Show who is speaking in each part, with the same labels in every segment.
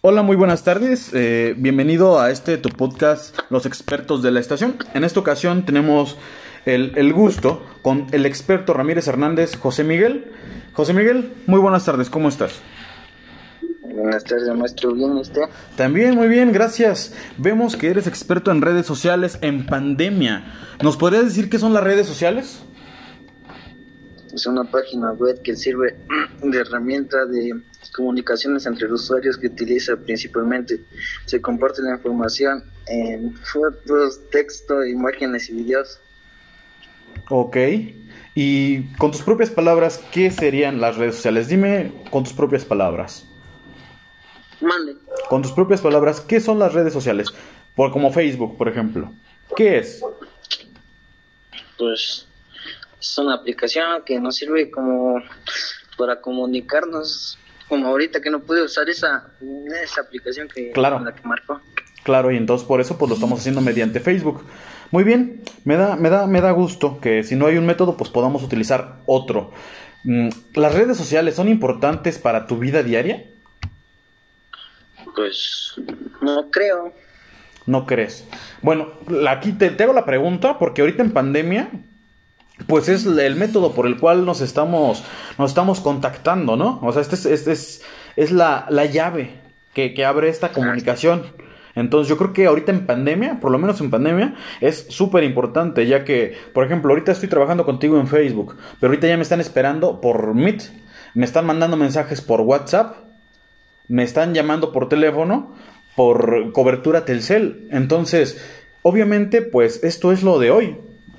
Speaker 1: Hola, muy buenas tardes. Eh, bienvenido a este tu podcast, Los expertos de la estación. En esta ocasión tenemos el, el, gusto con el experto Ramírez Hernández, José Miguel. José Miguel, muy buenas tardes, ¿cómo estás?
Speaker 2: Buenas tardes, maestro. ¿Bien usted?
Speaker 1: También, muy bien, gracias. Vemos que eres experto en redes sociales en pandemia. ¿Nos podrías decir qué son las redes sociales?
Speaker 2: Es una página web que sirve de herramienta de comunicaciones entre los usuarios que utiliza principalmente. Se comparte la información en fotos, texto, imágenes y videos.
Speaker 1: Ok. Y con tus propias palabras, ¿qué serían las redes sociales? Dime con tus propias palabras.
Speaker 2: Mande.
Speaker 1: Con tus propias palabras, ¿qué son las redes sociales? Por, como Facebook, por ejemplo. ¿Qué es?
Speaker 2: Pues es una aplicación que nos sirve como para comunicarnos como ahorita que no pude usar esa, esa aplicación que
Speaker 1: claro.
Speaker 2: la que marcó.
Speaker 1: Claro, y entonces por eso pues lo estamos haciendo mediante Facebook. Muy bien, me da, me da, me da gusto que si no hay un método, pues podamos utilizar otro. Mm, ¿Las redes sociales son importantes para tu vida diaria?
Speaker 2: Pues no creo.
Speaker 1: No crees. Bueno, aquí te, te hago la pregunta porque ahorita en pandemia pues es el método por el cual nos estamos, nos estamos contactando, ¿no? O sea, este es, este es, es la, la llave que, que, abre esta comunicación. Entonces yo creo que ahorita en pandemia, por lo menos en pandemia, es súper importante, ya que, por ejemplo, ahorita estoy trabajando contigo en Facebook, pero ahorita ya me están esperando por Meet, me están mandando mensajes por WhatsApp, me están llamando por teléfono, por cobertura Telcel. Entonces, obviamente, pues esto es lo de hoy.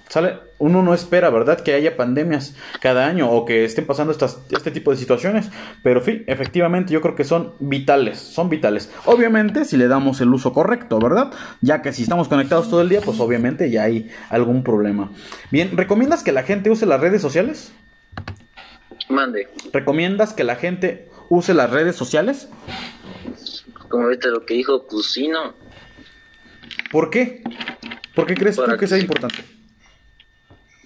Speaker 1: ¿Sale? Uno no espera, ¿verdad?, que haya pandemias cada año o que estén pasando estas, este tipo de situaciones. Pero, sí, efectivamente, yo creo que son vitales, son vitales. Obviamente, si le damos el uso correcto, ¿verdad? Ya que si estamos conectados todo el día, pues obviamente ya hay algún problema. Bien, ¿recomiendas que la gente use las redes sociales?
Speaker 2: Mande.
Speaker 1: ¿Recomiendas que la gente use las redes sociales?
Speaker 2: Como ahorita lo que dijo, pues sí, no.
Speaker 1: ¿Por qué? ¿Por qué crees
Speaker 2: Para
Speaker 1: tú que
Speaker 2: que
Speaker 1: sea
Speaker 2: sí.
Speaker 1: importante?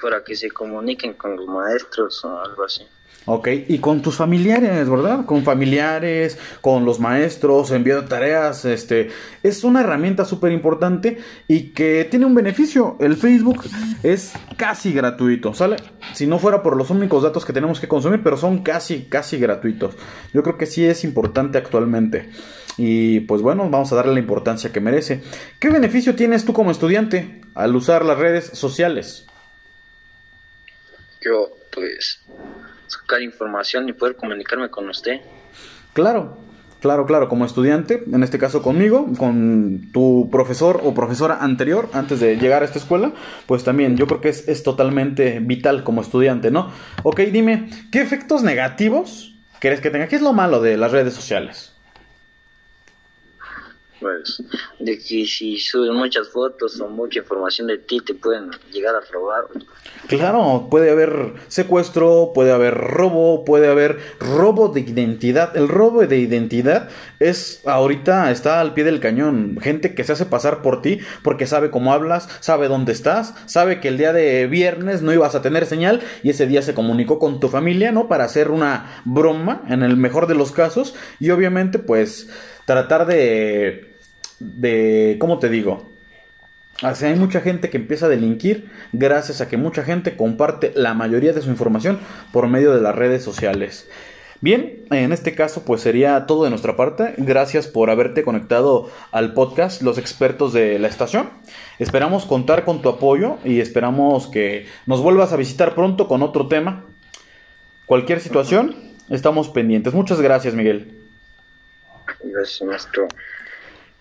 Speaker 2: Para que se comuniquen con los maestros o algo así.
Speaker 1: Ok, y con tus familiares, ¿verdad? Con familiares, con los maestros, enviando tareas, este, es una herramienta súper importante y que tiene un beneficio. El Facebook es casi gratuito, ¿sale? Si no fuera por los únicos datos que tenemos que consumir, pero son casi, casi gratuitos. Yo creo que sí es importante actualmente. Y pues bueno, vamos a darle la importancia que merece. ¿Qué beneficio tienes tú como estudiante al usar las redes sociales?
Speaker 2: Pues, sacar información y poder comunicarme con usted.
Speaker 1: Claro, claro, claro, como estudiante, en este caso conmigo, con tu profesor o profesora anterior, antes de llegar a esta escuela, pues también yo creo que es, es totalmente vital como estudiante, ¿no? Ok, dime, ¿qué efectos negativos crees que tenga? ¿Qué es lo malo de las redes sociales?
Speaker 2: Pues, de que si suben muchas fotos o mucha información de ti, te pueden llegar a robar.
Speaker 1: Claro, puede haber secuestro, puede haber robo, puede haber robo de identidad. El robo de identidad es ahorita está al pie del cañón. Gente que se hace pasar por ti porque sabe cómo hablas, sabe dónde estás, sabe que el día de viernes no ibas a tener señal y ese día se comunicó con tu familia, ¿no? Para hacer una broma en el mejor de los casos y obviamente pues tratar de de ¿cómo te digo? O sea, hay mucha gente que empieza a delinquir gracias a que mucha gente comparte la mayoría de su información por medio de las redes sociales. Bien, en este caso pues sería todo de nuestra parte. Gracias por haberte conectado al podcast Los expertos de la estación. Esperamos contar con tu apoyo y esperamos que nos vuelvas a visitar pronto con otro tema. Cualquier situación, estamos pendientes. Muchas gracias, Miguel.
Speaker 2: Gracias, maestro.